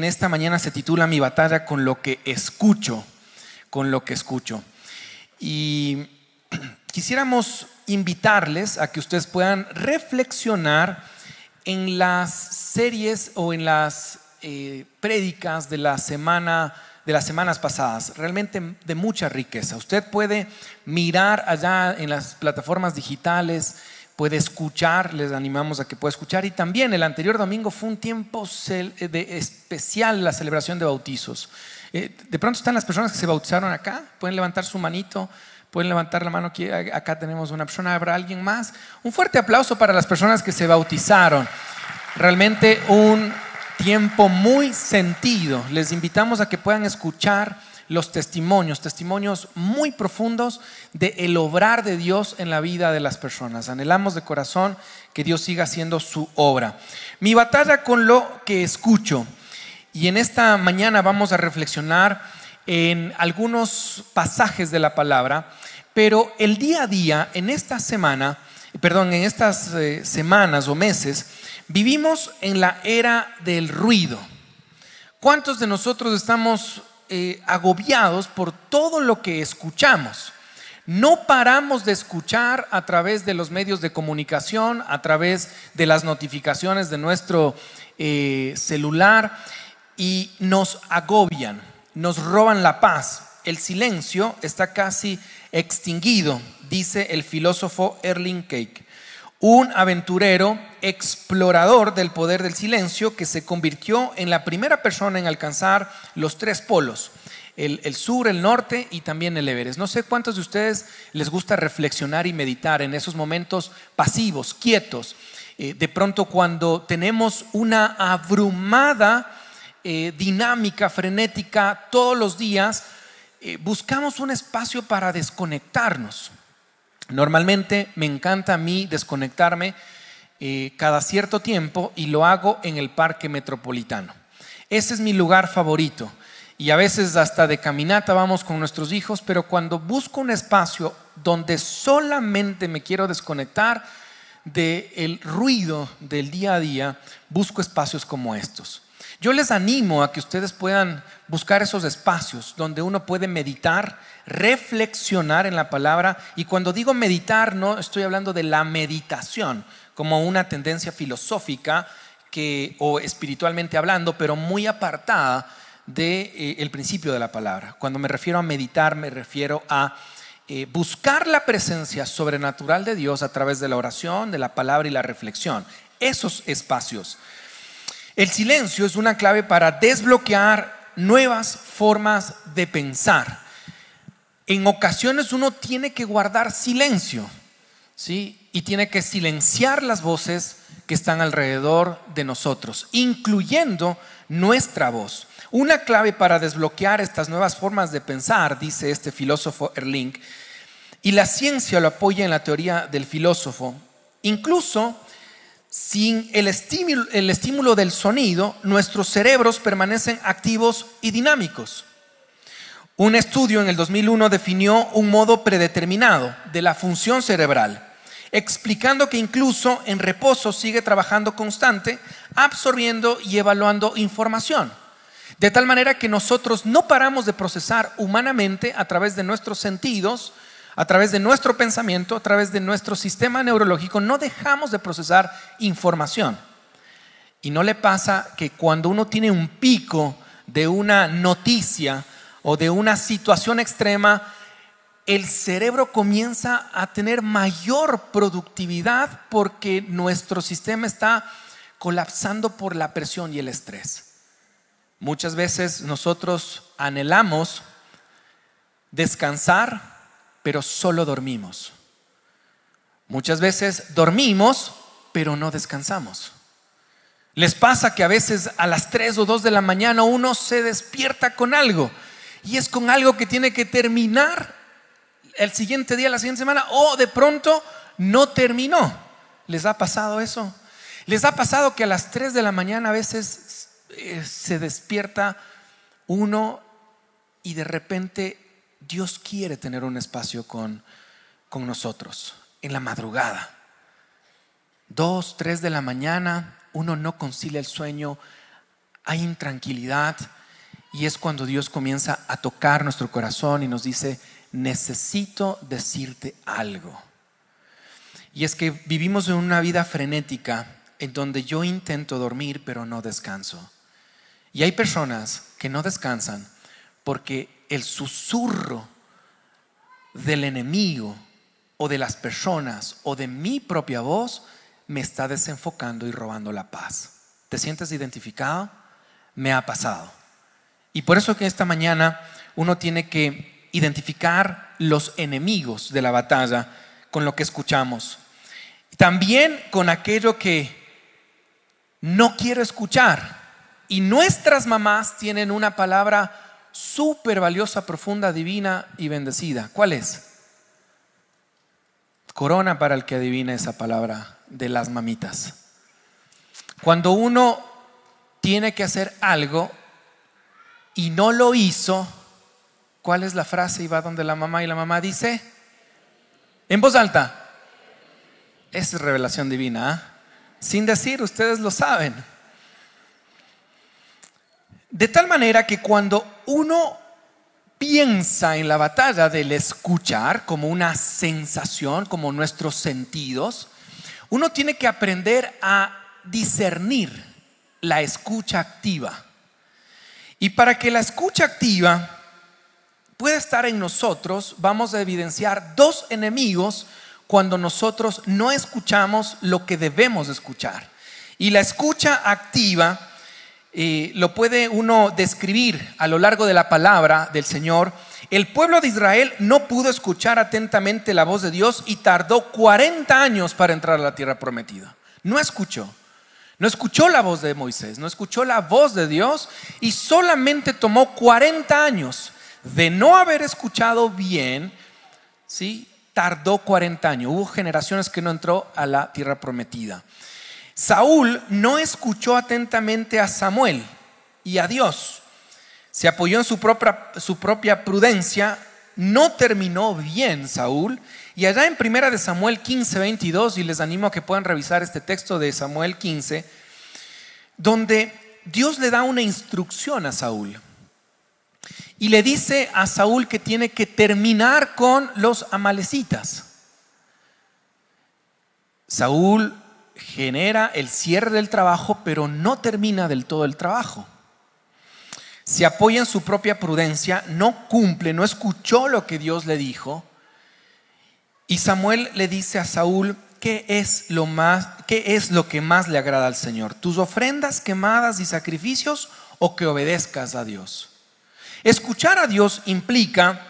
en esta mañana se titula Mi batalla con lo que escucho, con lo que escucho. Y quisiéramos invitarles a que ustedes puedan reflexionar en las series o en las eh, prédicas de la semana de las semanas pasadas, realmente de mucha riqueza. Usted puede mirar allá en las plataformas digitales, puede escuchar, les animamos a que pueda escuchar. Y también el anterior domingo fue un tiempo de especial la celebración de bautizos. Eh, de pronto están las personas que se bautizaron acá, pueden levantar su manito, pueden levantar la mano aquí, acá tenemos una persona, habrá alguien más. Un fuerte aplauso para las personas que se bautizaron. Realmente un tiempo muy sentido. Les invitamos a que puedan escuchar los testimonios, testimonios muy profundos de el obrar de Dios en la vida de las personas. Anhelamos de corazón que Dios siga haciendo su obra. Mi batalla con lo que escucho. Y en esta mañana vamos a reflexionar en algunos pasajes de la palabra, pero el día a día, en esta semana, perdón, en estas eh, semanas o meses, vivimos en la era del ruido. ¿Cuántos de nosotros estamos eh, agobiados por todo lo que escuchamos? No paramos de escuchar a través de los medios de comunicación, a través de las notificaciones de nuestro eh, celular y nos agobian, nos roban la paz. El silencio está casi extinguido, dice el filósofo Erling Cake, un aventurero explorador del poder del silencio que se convirtió en la primera persona en alcanzar los tres polos, el, sur, el norte y también el Everest. No sé cuántos de ustedes les gusta reflexionar y meditar en esos momentos pasivos, quietos. Eh, de pronto cuando tenemos una abrumada eh, dinámica, frenética todos los días, eh, buscamos un espacio para desconectarnos. Normalmente me encanta a mí desconectarme eh, cada cierto tiempo y lo hago en el parque metropolitano. Ese es mi lugar favorito y a veces hasta de caminata vamos con nuestros hijos, pero cuando busco un espacio donde solamente me quiero desconectar del ruido del día a día, busco espacios como estos. Yo les animo a que ustedes puedan buscar esos espacios donde uno puede meditar, reflexionar en la palabra. Y cuando digo meditar, no estoy hablando de la meditación como una tendencia filosófica o espiritualmente hablando, pero muy apartada del de, eh, principio de la palabra. Cuando me refiero a meditar, me refiero a eh, buscar la presencia sobrenatural de Dios a través de la oración, de la palabra y la reflexión. Esos espacios. El silencio es una clave para desbloquear nuevas formas de pensar. En ocasiones uno tiene que guardar silencio, ¿sí? Y tiene que silenciar las voces que están alrededor de nosotros, incluyendo nuestra voz. Una clave para desbloquear estas nuevas formas de pensar, dice este filósofo Erling, y la ciencia lo apoya en la teoría del filósofo, incluso sin el estímulo, del sonido, nuestros cerebros permanecen activos y dinámicos. Un estudio en el 2001 definió un modo predeterminado de la función cerebral, explicando que incluso en reposo sigue trabajando constante, absorbiendo y evaluando información. De tal manera que nosotros no paramos de procesar humanamente a través de nuestros sentidos, a través de nuestro pensamiento, a través de nuestro sistema neurológico, no dejamos de procesar información. Y no le pasa que cuando uno tiene un pico de una noticia o de una situación extrema, el cerebro comienza a tener mayor productividad porque nuestro sistema está colapsando por la presión y el estrés. Muchas veces nosotros anhelamos descansar, pero solo dormimos. Muchas veces dormimos, pero no descansamos. Les pasa que a veces a las 3 o 2 de la mañana uno se despierta con algo y es con algo que tiene que terminar el siguiente día, la siguiente semana, o de pronto no terminó. ¿Les ha pasado eso? ¿Les ha pasado que a las 3 de la mañana a veces eh, se despierta uno y de repente Dios quiere tener un espacio con, con nosotros en la madrugada. Dos, tres de la mañana, uno no concilia el sueño, hay intranquilidad y es cuando Dios comienza a tocar nuestro corazón y nos dice, necesito decirte algo. Y es que vivimos en una vida frenética en donde yo intento dormir pero no descanso. Y hay personas que no descansan porque el susurro del enemigo o de las personas o de mi propia voz me está desenfocando y robando la paz. ¿Te sientes identificado? Me ha pasado. Y por eso que esta mañana uno tiene que identificar los enemigos de la batalla con lo que escuchamos. También con aquello que no quiero escuchar. Y nuestras mamás tienen una palabra súper valiosa, profunda, divina y bendecida. ¿Cuál es? Corona para el que adivina esa palabra de las mamitas. Cuando uno tiene que hacer algo y no lo hizo, ¿cuál es la frase? Y va donde la mamá y la mamá dice, en voz alta, es revelación divina. ¿ah? Sin decir, ustedes lo saben. De tal manera que cuando uno piensa en la batalla del escuchar como una sensación, como nuestros sentidos, uno tiene que aprender a discernir la escucha activa. Y para que la escucha activa pueda estar en nosotros, vamos a evidenciar dos enemigos cuando nosotros no escuchamos lo que debemos escuchar. Y la escucha activa eh, lo puede uno describir a lo largo de la palabra del Señor. El pueblo de Israel no pudo escuchar atentamente la voz de Dios y tardó 40 años para entrar a la tierra prometida. No escuchó. No escuchó la voz de Moisés, no escuchó la voz de Dios y solamente tomó 40 años de no haber escuchado bien, ¿sí? tardó 40 años. Hubo generaciones que no entró a la tierra prometida. Saúl no escuchó atentamente a Samuel y a Dios. Se apoyó en su propia, su propia prudencia. No terminó bien Saúl. Y allá en primera de Samuel 15, 22, y les animo a que puedan revisar este texto de Samuel 15, donde Dios le da una instrucción a Saúl y le dice a Saúl que tiene que terminar con los amalecitas. Saúl genera el cierre del trabajo, pero no termina del todo el trabajo. Se apoya en su propia prudencia, no cumple, no escuchó lo que Dios le dijo. Y Samuel le dice a Saúl, ¿qué es lo más qué es lo que más le agrada al Señor? ¿Tus ofrendas quemadas y sacrificios o que obedezcas a Dios? Escuchar a Dios implica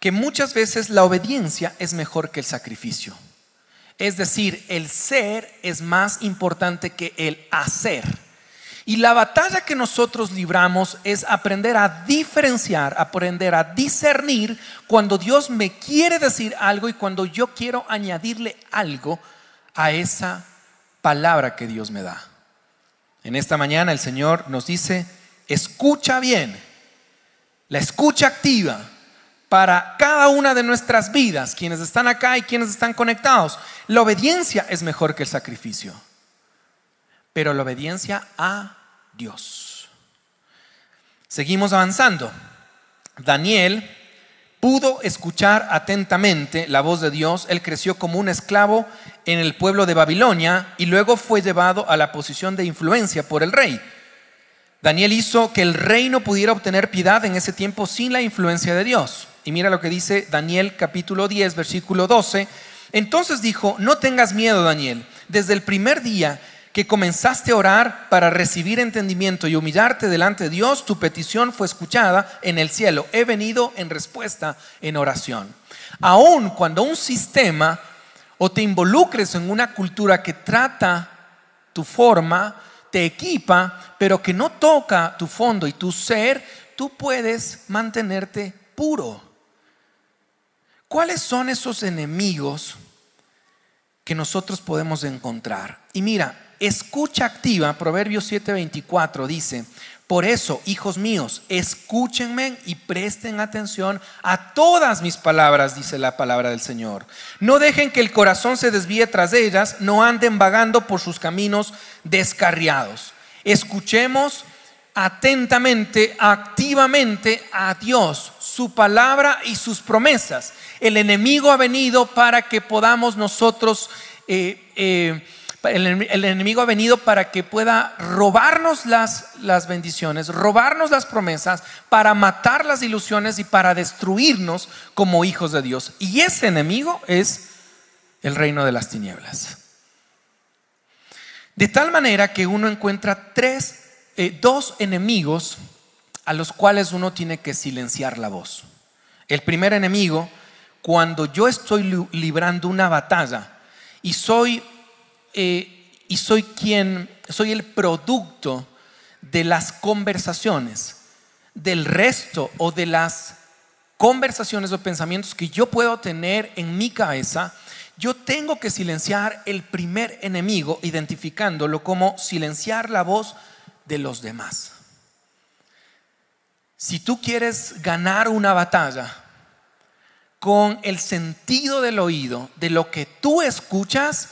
que muchas veces la obediencia es mejor que el sacrificio. Es decir, el ser es más importante que el hacer. Y la batalla que nosotros libramos es aprender a diferenciar, aprender a discernir cuando Dios me quiere decir algo y cuando yo quiero añadirle algo a esa palabra que Dios me da. En esta mañana el Señor nos dice, escucha bien la escucha activa para cada una de nuestras vidas, quienes están acá y quienes están conectados. La obediencia es mejor que el sacrificio, pero la obediencia a Dios. Seguimos avanzando. Daniel pudo escuchar atentamente la voz de Dios. Él creció como un esclavo en el pueblo de Babilonia y luego fue llevado a la posición de influencia por el rey. Daniel hizo que el reino pudiera obtener piedad en ese tiempo sin la influencia de Dios. Y mira lo que dice Daniel capítulo 10, versículo 12. Entonces dijo, no tengas miedo, Daniel. Desde el primer día que comenzaste a orar para recibir entendimiento y humillarte delante de Dios, tu petición fue escuchada en el cielo. He venido en respuesta en oración. Aun cuando un sistema o te involucres en una cultura que trata tu forma, te equipa, pero que no toca tu fondo y tu ser, tú puedes mantenerte puro. ¿Cuáles son esos enemigos que nosotros podemos encontrar? Y mira, escucha activa, Proverbios 7:24 dice, por eso, hijos míos, escúchenme y presten atención a todas mis palabras, dice la palabra del Señor. No dejen que el corazón se desvíe tras ellas, no anden vagando por sus caminos descarriados. Escuchemos atentamente, activamente a Dios, su palabra y sus promesas. El enemigo ha venido para que podamos nosotros, eh, eh, el, enemigo ha venido para que pueda robarnos las, las bendiciones, robarnos las promesas, para matar las ilusiones y para destruirnos como hijos de Dios. Y ese enemigo es el reino de las tinieblas. De tal manera que uno encuentra tres, eh, dos enemigos a los cuales uno tiene que silenciar la voz. El primer enemigo, cuando yo estoy librando una batalla y soy, eh, y soy quien, soy el producto de las conversaciones, del resto o de las conversaciones o pensamientos que yo puedo tener en mi cabeza, yo tengo que silenciar el primer enemigo, identificándolo como silenciar la voz de los demás. Si tú quieres ganar una batalla con el sentido del oído, de lo que tú escuchas,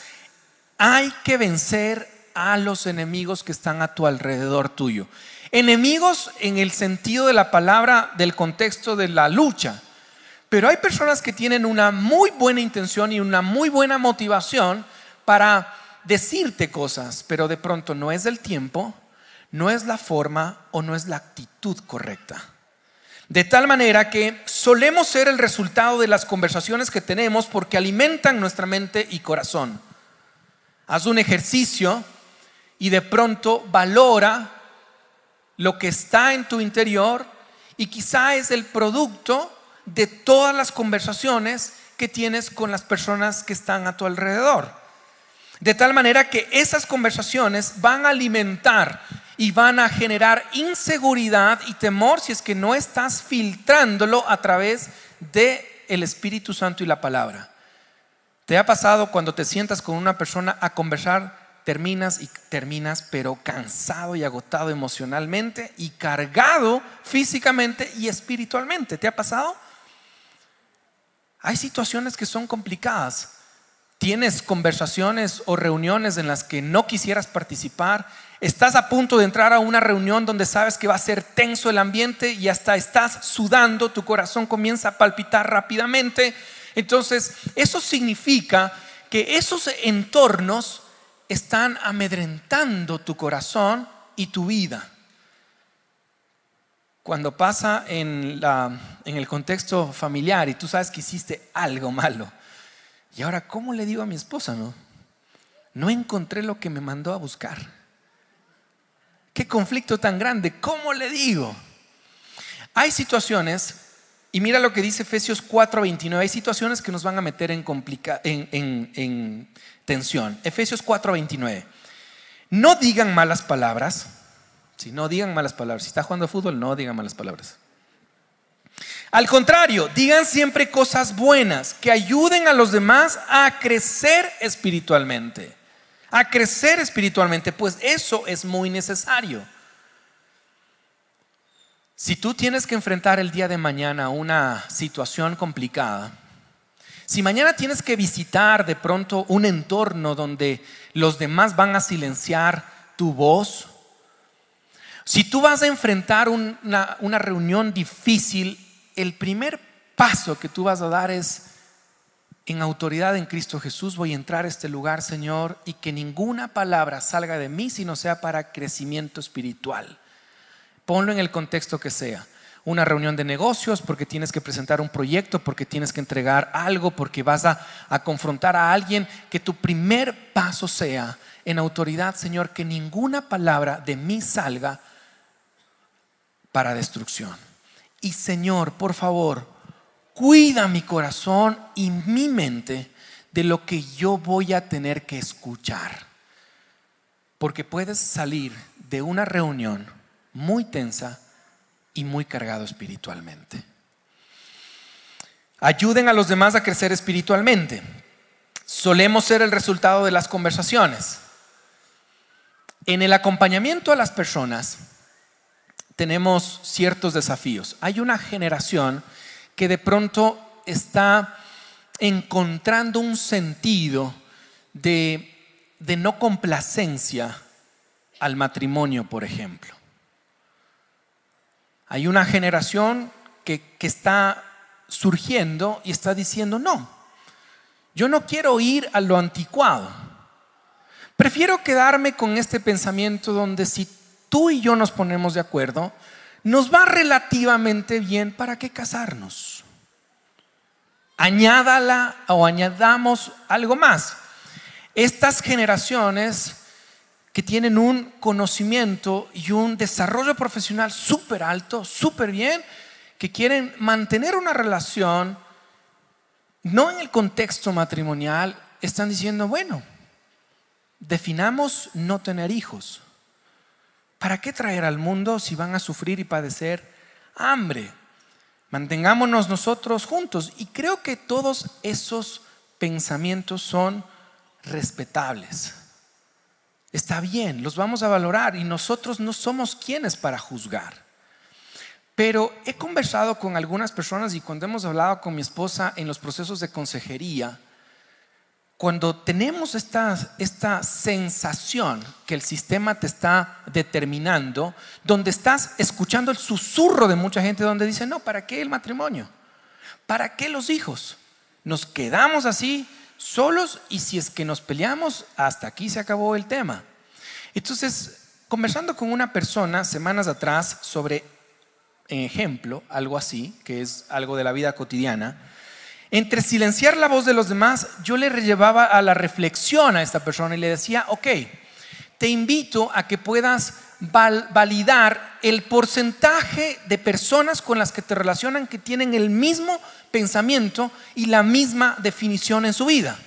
hay que vencer a los enemigos que están a tu alrededor tuyo. Enemigos en el sentido de la palabra, del contexto de la lucha. Pero hay personas que tienen una muy buena intención y una muy buena motivación para decirte cosas, pero de pronto no es el tiempo, no es la forma o no es la actitud correcta. De tal manera que solemos ser el resultado de las conversaciones que tenemos porque alimentan nuestra mente y corazón. Haz un ejercicio y de pronto valora lo que está en tu interior y quizá es el producto de todas las conversaciones que tienes con las personas que están a tu alrededor. De tal manera que esas conversaciones van a alimentar y van a generar inseguridad y temor si es que no estás filtrándolo a través de el Espíritu Santo y la palabra. ¿Te ha pasado cuando te sientas con una persona a conversar, terminas y terminas pero cansado y agotado emocionalmente y cargado físicamente y espiritualmente? ¿Te ha pasado? Hay situaciones que son complicadas. Tienes conversaciones o reuniones en las que no quisieras participar. Estás a punto de entrar a una reunión donde sabes que va a ser tenso el ambiente y hasta estás sudando, tu corazón comienza a palpitar rápidamente. Entonces, eso significa que esos entornos están amedrentando tu corazón y tu vida cuando pasa en, el contexto familiar y tú sabes que hiciste algo malo. Y ahora, ¿cómo le digo a mi esposa? No, no encontré lo que me mandó a buscar. Qué conflicto tan grande. ¿Cómo le digo? Hay situaciones, y mira lo que dice Efesios 4:29, hay situaciones que nos van a meter en, en, en tensión. Efesios 4:29. No digan malas palabras si no digan malas palabras. Si está jugando fútbol, no digan malas palabras. Al contrario, digan siempre cosas buenas que ayuden a los demás a crecer espiritualmente. A crecer espiritualmente, pues eso es muy necesario. Si tú tienes que enfrentar el día de mañana una situación complicada, si mañana tienes que visitar de pronto un entorno donde los demás van a silenciar tu voz, si tú vas a enfrentar una, reunión difícil, el primer paso que tú vas a dar es, en autoridad en Cristo Jesús, voy a entrar a este lugar, Señor, y que ninguna palabra salga de mí sino sea para crecimiento espiritual. Ponlo en el contexto que sea. Una reunión de negocios porque tienes que presentar un proyecto, porque tienes que entregar algo, porque vas a, a confrontar a alguien, que tu primer paso sea en autoridad, Señor, que ninguna palabra de mí salga para destrucción. Y Señor, por favor, cuida mi corazón y mi mente de lo que yo voy a tener que escuchar. Porque puedes salir de una reunión muy tensa y muy cargado espiritualmente. Ayuden a los demás a crecer espiritualmente. Solemos ser el resultado de las conversaciones. En el acompañamiento a las personas, tenemos ciertos desafíos. Hay una generación que de pronto está encontrando un sentido de, no complacencia al matrimonio, por ejemplo. Hay una generación que, que está surgiendo y está diciendo, no, yo no quiero ir a lo anticuado. Prefiero quedarme con este pensamiento donde si tú y yo nos ponemos de acuerdo, nos va relativamente bien para qué casarnos. Añádala o añadamos algo más. Estas generaciones que tienen un conocimiento y un desarrollo profesional súper alto, súper bien, que quieren mantener una relación, no en el contexto matrimonial, están diciendo, bueno, definamos no tener hijos. ¿Para qué traer al mundo si van a sufrir y padecer hambre? Mantengámonos nosotros juntos. Y creo que todos esos pensamientos son respetables. Está bien, los vamos a valorar y nosotros no somos quienes para juzgar. Pero he conversado con algunas personas y cuando hemos hablado con mi esposa en los procesos de consejería, cuando tenemos esta, esta sensación que el sistema te está determinando, donde estás escuchando el susurro de mucha gente donde dice, no, ¿para qué el matrimonio? ¿Para qué los hijos? Nos quedamos así solos y si es que nos peleamos, hasta aquí se acabó el tema. Entonces, conversando con una persona semanas atrás sobre en ejemplo, algo así, que es algo de la vida cotidiana, entre silenciar la voz de los demás, yo le llevaba a la reflexión a esta persona y le decía, ok, te invito a que puedas validar el porcentaje de personas con las que te relacionan que tienen el mismo pensamiento y la misma definición en su vida.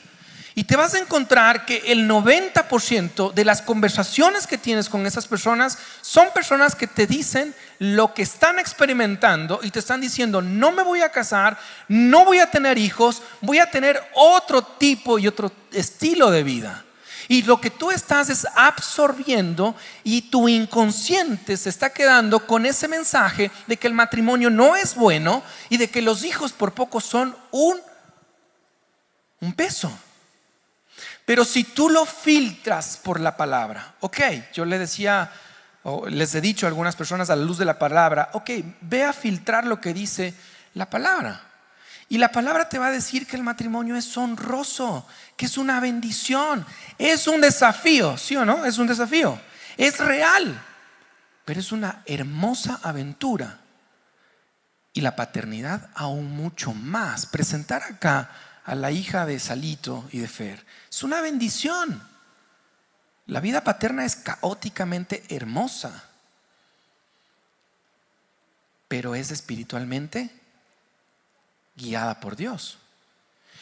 Y te vas a encontrar que el 90% de las conversaciones que tienes con esas personas son personas que te dicen lo que están experimentando y te están diciendo, no me voy a casar, no voy a tener hijos, voy a tener otro tipo y otro estilo de vida. Y lo que tú estás es absorbiendo y tu inconsciente se está quedando con ese mensaje de que el matrimonio no es bueno y de que los hijos por poco son un, un peso. Pero si tú lo filtras por la palabra, ok, yo le decía, o les he dicho a algunas personas a la luz de la palabra, ok, ve a filtrar lo que dice la palabra. Y la palabra te va a decir que el matrimonio es honroso, que es una bendición, es un desafío, ¿sí o no? Es un desafío, es real, pero es una hermosa aventura. Y la paternidad aún mucho más. Presentar acá a la hija de Salito y de Fer. Es una bendición. La vida paterna es caóticamente hermosa, pero es espiritualmente guiada por Dios.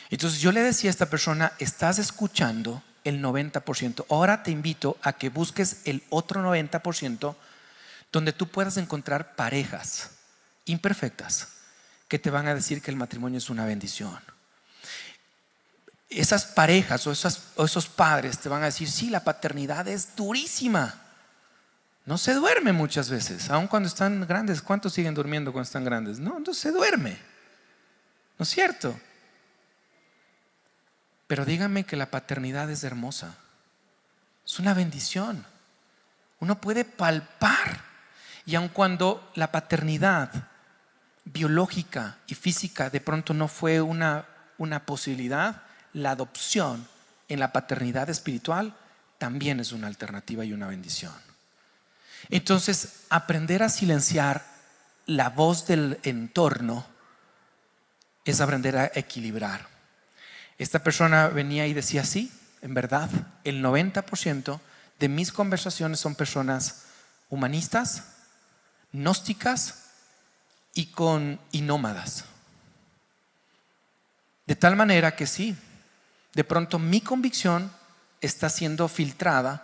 Entonces yo le decía a esta persona, estás escuchando el 90%. Ahora te invito a que busques el otro 90% donde tú puedas encontrar parejas imperfectas que te van a decir que el matrimonio es una bendición esas parejas o, esos padres te van a decir, sí, la paternidad es durísima. No se duerme muchas veces, aun cuando están grandes. ¿Cuántos siguen durmiendo cuando están grandes? No, no se duerme. ¿No es cierto? Pero díganme que la paternidad es hermosa. Es una bendición. Uno puede palpar. Y aun cuando la paternidad biológica y física de pronto no fue una, una posibilidad, la adopción en la paternidad espiritual también es una alternativa y una bendición. Entonces, aprender a silenciar la voz del entorno es aprender a equilibrar. Esta persona venía y decía, sí, en verdad, el 90% de mis conversaciones son personas humanistas, gnósticas y con y nómadas. De tal manera que sí, de pronto mi convicción está siendo filtrada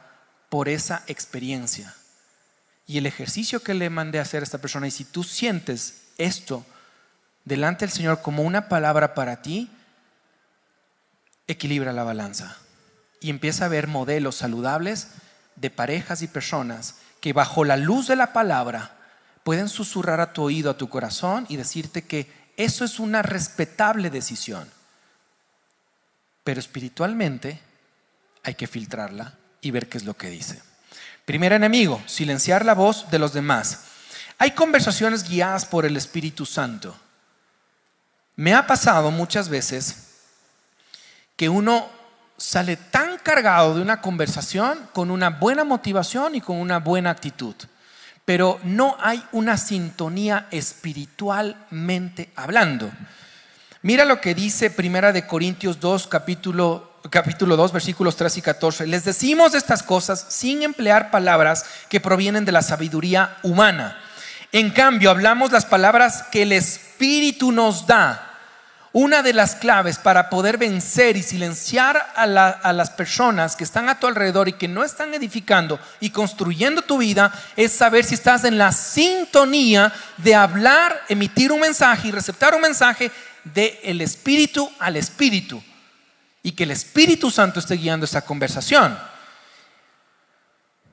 por esa experiencia. Y el ejercicio que le mandé a hacer a esta persona, y si tú sientes esto delante del Señor como una palabra para ti, equilibra la balanza y empieza a ver modelos saludables de parejas y personas que bajo la luz de la palabra pueden susurrar a tu oído, a tu corazón y decirte que eso es una respetable decisión pero espiritualmente hay que filtrarla y ver qué es lo que dice. Primer enemigo, silenciar la voz de los demás. Hay conversaciones guiadas por el Espíritu Santo. Me ha pasado muchas veces que uno sale tan cargado de una conversación con una buena motivación y con una buena actitud, pero no hay una sintonía espiritualmente hablando. Mira lo que dice Primera de Corintios 2, capítulo, capítulo 2, versículos 3 y 14. Les decimos estas cosas sin emplear palabras que provienen de la sabiduría humana. En cambio, hablamos las palabras que el Espíritu nos da una de las claves para poder vencer y silenciar a, las personas que están a tu alrededor y que no están edificando y construyendo tu vida es saber si estás en la sintonía de hablar, emitir un mensaje y receptar un mensaje del el espíritu al espíritu y que el Espíritu Santo esté guiando esa conversación.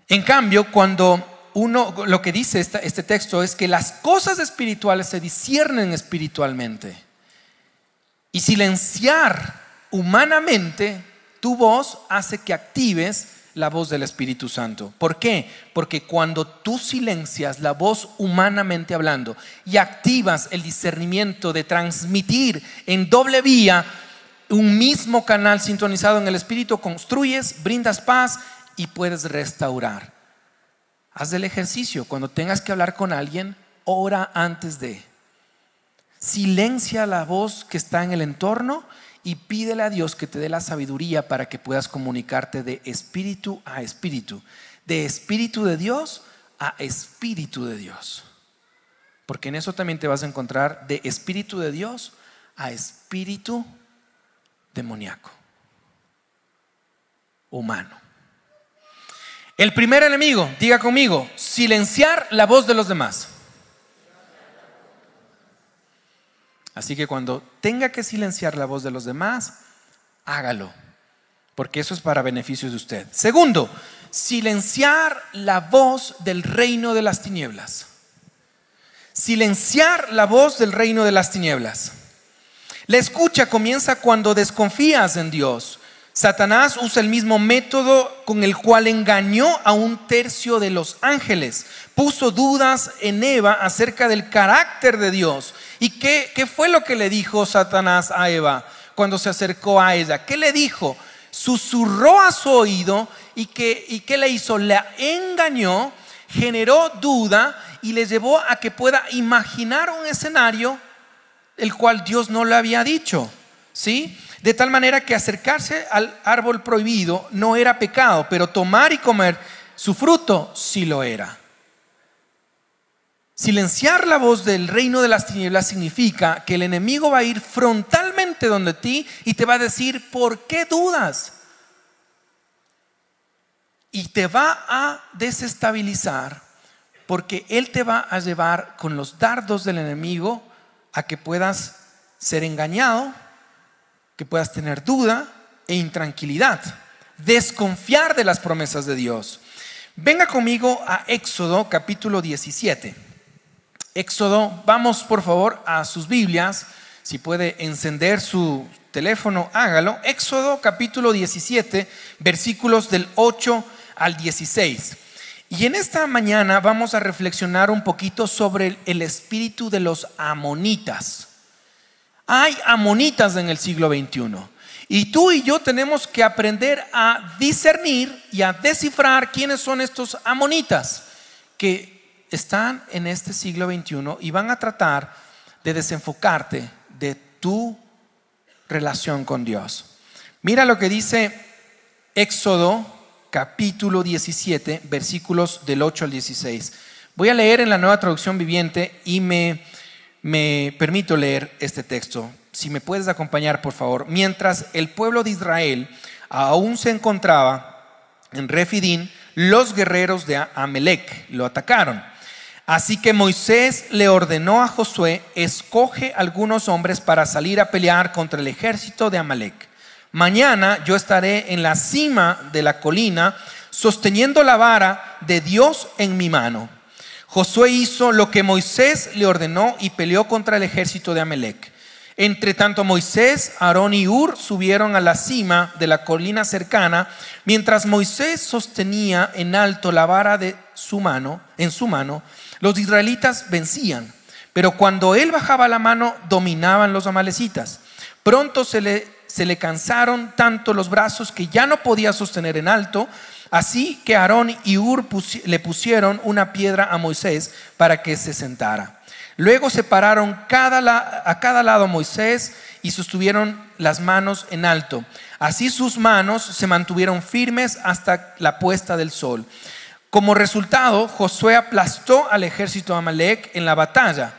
En cambio, cuando uno, lo que dice este texto es que las cosas espirituales se disciernen espiritualmente. Y silenciar humanamente tu voz hace que actives la voz del Espíritu Santo. ¿Por qué? Porque cuando tú silencias la voz humanamente hablando y activas el discernimiento de transmitir en doble vía un mismo canal sintonizado en el Espíritu, construyes, brindas paz y puedes restaurar. Haz el ejercicio. Cuando tengas que hablar con alguien, ora antes de. Silencia la voz que está en el entorno y pídele a Dios que te dé la sabiduría para que puedas comunicarte de espíritu a espíritu, de espíritu de Dios a espíritu de Dios. Porque en eso también te vas a encontrar de espíritu de Dios a espíritu demoníaco, humano. El primer enemigo, diga conmigo, silenciar la voz de los demás. Así que cuando tenga que silenciar la voz de los demás, hágalo, porque eso es para beneficio de usted. Segundo, silenciar la voz del reino de las tinieblas. Silenciar la voz del reino de las tinieblas. La escucha comienza cuando desconfías en Dios. Satanás usa el mismo método con el cual engañó a un tercio de los ángeles. Puso dudas en Eva acerca del carácter de Dios ¿Y qué, fue lo que le dijo Satanás a Eva cuando se acercó a ella? ¿Qué le dijo? Susurró a su oído y ¿qué, y qué le hizo? La engañó, generó duda y le llevó a que pueda imaginar un escenario el cual Dios no le había dicho. ¿Sí? De tal manera que acercarse al árbol prohibido no era pecado, pero tomar y comer su fruto sí lo era. Silenciar la voz del reino de las tinieblas significa que el enemigo va a ir frontalmente donde ti y te va a decir, ¿por qué dudas? Y te va a desestabilizar porque él te va a llevar con los dardos del enemigo a que puedas ser engañado, que puedas tener duda e intranquilidad, desconfiar de las promesas de Dios. Venga conmigo a Éxodo capítulo 17. Éxodo, vamos por favor a sus Biblias, si puede encender su teléfono, hágalo. Éxodo capítulo 17, versículos del 8 al 16. Y en esta mañana vamos a reflexionar un poquito sobre el espíritu de los amonitas. Hay amonitas en el siglo XXI. Y tú y yo tenemos que aprender a discernir y a descifrar quiénes son estos amonitas que están en este siglo XXI y van a tratar de desenfocarte de tu relación con Dios. Mira lo que dice Éxodo capítulo 17, versículos del 8 al 16. Voy a leer en la nueva traducción viviente y me, me permito leer este texto. Si me puedes acompañar, por favor. Mientras el pueblo de Israel aún se encontraba en Refidín, los guerreros de Amelec lo atacaron Así que Moisés le ordenó a Josué, escoge algunos hombres para salir a pelear contra el ejército de Amalek. Mañana yo estaré en la cima de la colina sosteniendo la vara de Dios en mi mano. Josué hizo lo que Moisés le ordenó y peleó contra el ejército de Amalek. Entre tanto Moisés, Aarón y Ur subieron a la cima de la colina cercana, mientras Moisés sostenía en alto la vara de su mano, en su mano, Los israelitas vencían, pero cuando él bajaba la mano dominaban los amalecitas. Pronto se le, se le cansaron tanto los brazos que ya no podía sostener en alto, así que Aarón y Ur le pusieron una piedra a Moisés para que se sentara. Luego separaron cada a cada lado a Moisés y sostuvieron las manos en alto. Así sus manos se mantuvieron firmes hasta la puesta del sol. Como resultado, Josué aplastó al ejército de Amalek en la batalla.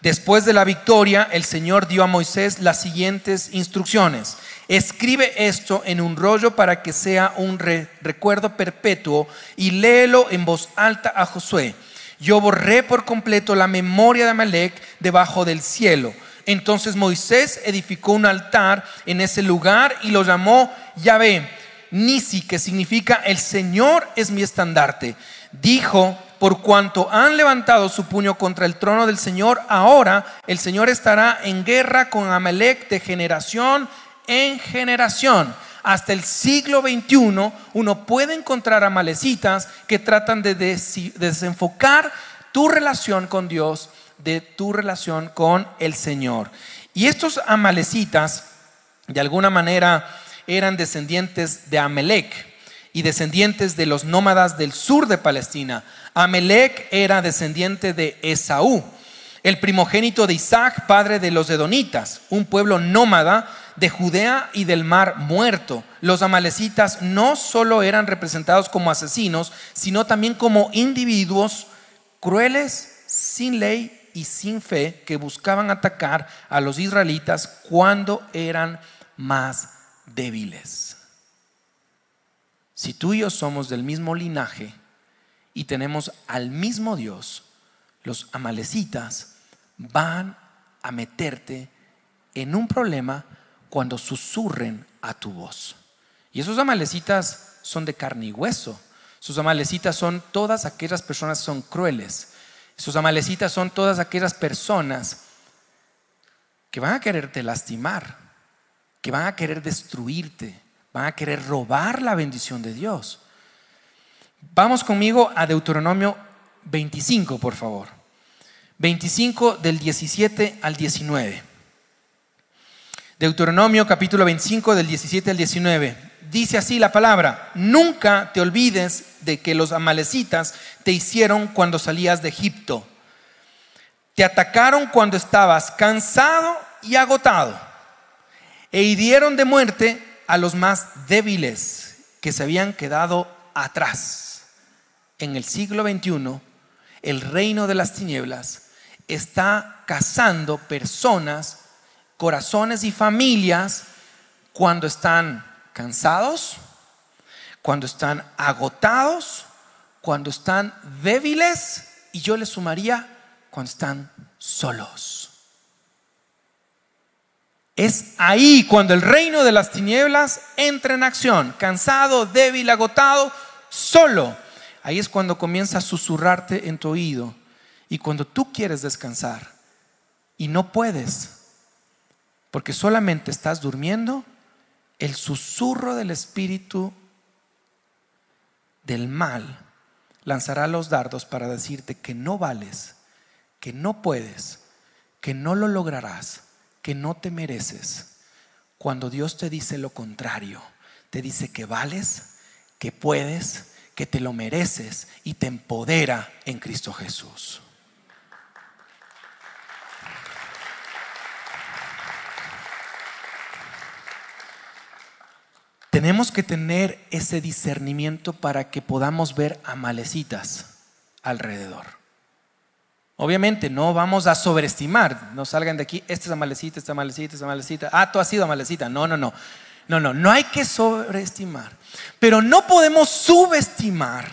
Después de la victoria, el Señor dio a Moisés las siguientes instrucciones. Escribe esto en un rollo para que sea un recuerdo perpetuo y léelo en voz alta a Josué. Yo borré por completo la memoria de Amalek debajo del cielo. Entonces Moisés edificó un altar en ese lugar y lo llamó Yahvé Nisi, que significa el Señor es mi estandarte. Dijo, por cuanto han levantado su puño contra el trono del Señor, ahora el Señor estará en guerra con Amalek de generación en generación. Hasta el siglo XXI uno puede encontrar amalecitas que tratan de desenfocar tu relación con Dios, de tu relación con el Señor. Y estos amalecitas, de alguna manera, eran descendientes de Amelec y descendientes de los nómadas del sur de Palestina. Amelec era descendiente de Esaú, el primogénito de Isaac, padre de los edonitas, un pueblo nómada de Judea y del mar muerto. Los amalecitas no solo eran representados como asesinos, sino también como individuos crueles, sin ley y sin fe, que buscaban atacar a los israelitas cuando eran más débiles. Si tú y yo somos del mismo linaje y tenemos al mismo Dios, los amalecitas van a meterte en un problema cuando susurren a tu voz. Y esos amalecitas son de carne y hueso. Sus amalecitas son todas aquellas personas que son crueles. Sus amalecitas son todas aquellas personas que van a quererte lastimar que van a querer destruirte, van a querer robar la bendición de Dios. Vamos conmigo a Deuteronomio 25, por favor. 25 del 17 al 19. Deuteronomio capítulo 25 del 17 al 19. Dice así la palabra, nunca te olvides de que los amalecitas te hicieron cuando salías de Egipto. Te atacaron cuando estabas cansado y agotado e hirieron de muerte a los más débiles que se habían quedado atrás. En el siglo XXI, el reino de las tinieblas está cazando personas, corazones y familias cuando están cansados, cuando están agotados, cuando están débiles y yo le sumaría cuando están solos. Es ahí cuando el reino de las tinieblas entra en acción, cansado, débil, agotado, solo. Ahí es cuando comienza a susurrarte en tu oído. Y cuando tú quieres descansar y no puedes, porque solamente estás durmiendo, el susurro del espíritu del mal lanzará los dardos para decirte que no vales, que no puedes, que no lo lograrás que no te mereces, cuando Dios te dice lo contrario, te dice que vales, que puedes, que te lo mereces y te empodera en Cristo Jesús. Tenemos que tener ese discernimiento para que podamos ver amalecitas alrededor. Obviamente no vamos a sobreestimar, no salgan de aquí, esta es amalecita, esta amalecita, esta amalecita, ah, tú has sido amalecita, no, no, no, no, no, no hay que sobreestimar, pero no podemos subestimar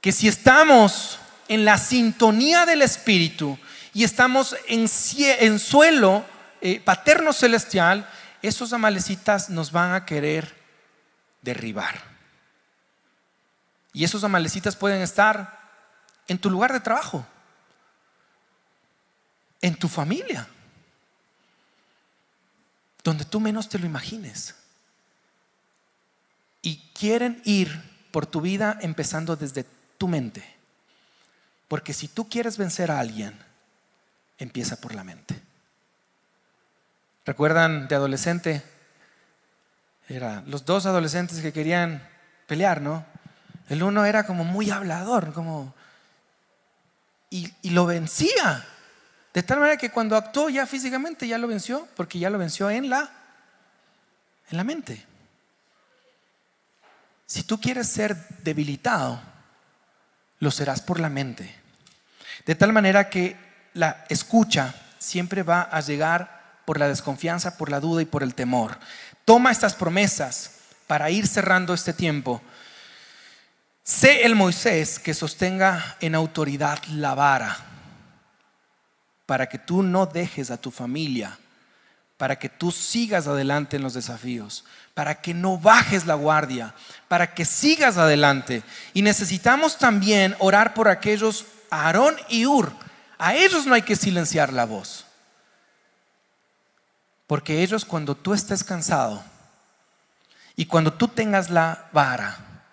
que si estamos en la sintonía del Espíritu y estamos en, suelo eh, paterno celestial, esos amalecitas nos van a querer derribar. Y esos amalecitas pueden estar en tu lugar de trabajo en tu familia, donde tú menos te lo imagines. Y quieren ir por tu vida empezando desde tu mente. Porque si tú quieres vencer a alguien, empieza por la mente. ¿Recuerdan de adolescente? Era los dos adolescentes que querían pelear, ¿no? El uno era como muy hablador, como y, y lo vencía. De tal manera que cuando actuó ya físicamente ya lo venció, porque ya lo venció en la, en la mente. Si tú quieres ser debilitado, lo serás por la mente. De tal manera que la escucha siempre va a llegar por la desconfianza, por la duda y por el temor. Toma estas promesas para ir cerrando este tiempo. Sé el Moisés que sostenga en autoridad la vara para que tú no dejes a tu familia, para que tú sigas adelante en los desafíos, para que no bajes la guardia, para que sigas adelante. Y necesitamos también orar por aquellos, Aarón y Ur, a ellos no hay que silenciar la voz. Porque ellos cuando tú estés cansado y cuando tú tengas la vara,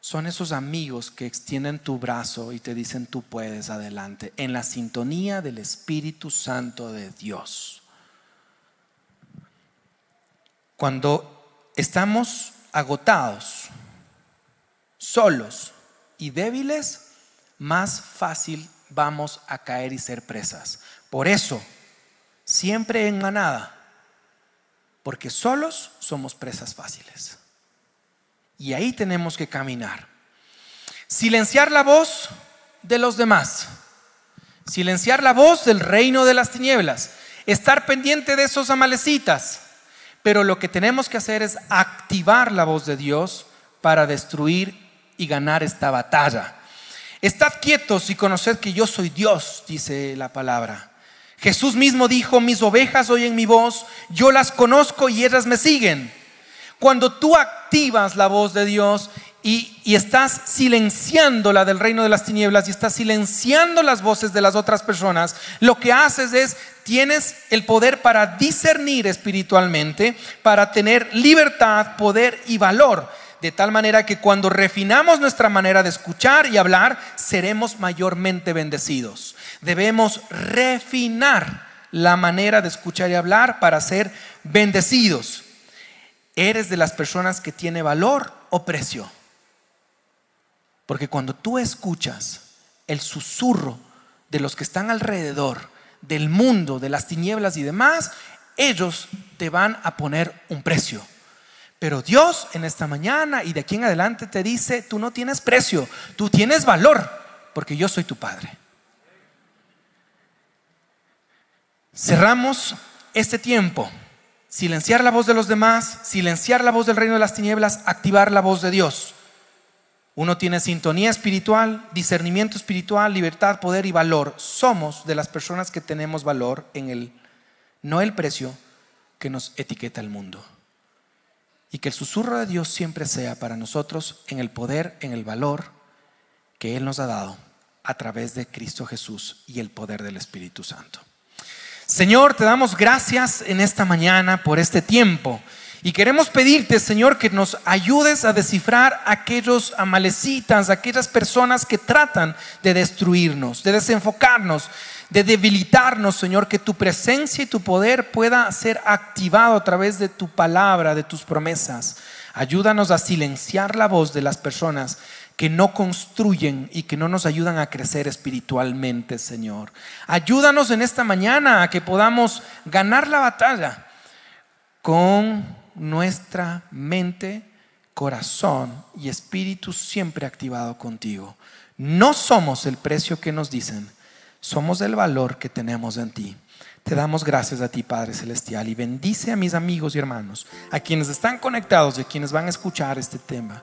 son esos amigos que extienden tu brazo y te dicen tú puedes adelante, en la sintonía del Espíritu Santo de Dios. Cuando estamos agotados, solos y débiles, más fácil vamos a caer y ser presas. Por eso, siempre en manada, porque solos somos presas fáciles. Y ahí tenemos que caminar. Silenciar la voz de los demás. Silenciar la voz del reino de las tinieblas. Estar pendiente de esos amalecitas. Pero lo que tenemos que hacer es activar la voz de Dios para destruir y ganar esta batalla. Estad quietos y conoced que yo soy Dios, dice la palabra. Jesús mismo dijo, mis ovejas oyen mi voz, yo las conozco y ellas me siguen. Cuando tú activas la voz de Dios y, estás silenciando la del reino de las tinieblas y estás silenciando las voces de las otras personas, lo que haces es, tienes el poder para discernir espiritualmente, para tener libertad, poder y valor. De tal manera que cuando refinamos nuestra manera de escuchar y hablar, seremos mayormente bendecidos. Debemos refinar la manera de escuchar y hablar para ser bendecidos. ¿Eres de las personas que tiene valor o precio? Porque cuando tú escuchas el susurro de los que están alrededor, del mundo, de las tinieblas y demás, ellos te van a poner un precio. Pero Dios en esta mañana y de aquí en adelante te dice, tú no tienes precio, tú tienes valor, porque yo soy tu Padre. Cerramos este tiempo silenciar la voz de los demás, silenciar la voz del reino de las tinieblas, activar la voz de Dios. Uno tiene sintonía espiritual, discernimiento espiritual, libertad, poder y valor. Somos de las personas que tenemos valor en el, no el precio que nos etiqueta el mundo. Y que el susurro de Dios siempre sea para nosotros en el poder, en el valor que Él nos ha dado a través de Cristo Jesús y el poder del Espíritu Santo. Señor, te damos gracias en esta mañana por este tiempo. Y queremos pedirte, Señor, que nos ayudes a descifrar aquellos amalecitas, aquellas personas que tratan de destruirnos, de desenfocarnos, de debilitarnos, Señor, que tu presencia y tu poder pueda ser activado a través de tu palabra, de tus promesas. Ayúdanos a silenciar la voz de las personas que no construyen y que no nos ayudan a crecer espiritualmente, Señor. Ayúdanos en esta mañana a que podamos ganar la batalla con nuestra mente, corazón y espíritu siempre activado contigo. No somos el precio que nos dicen, somos el valor que tenemos en ti. Te damos gracias a ti, Padre Celestial, y bendice a mis amigos y hermanos, a quienes están conectados y a quienes van a escuchar este tema.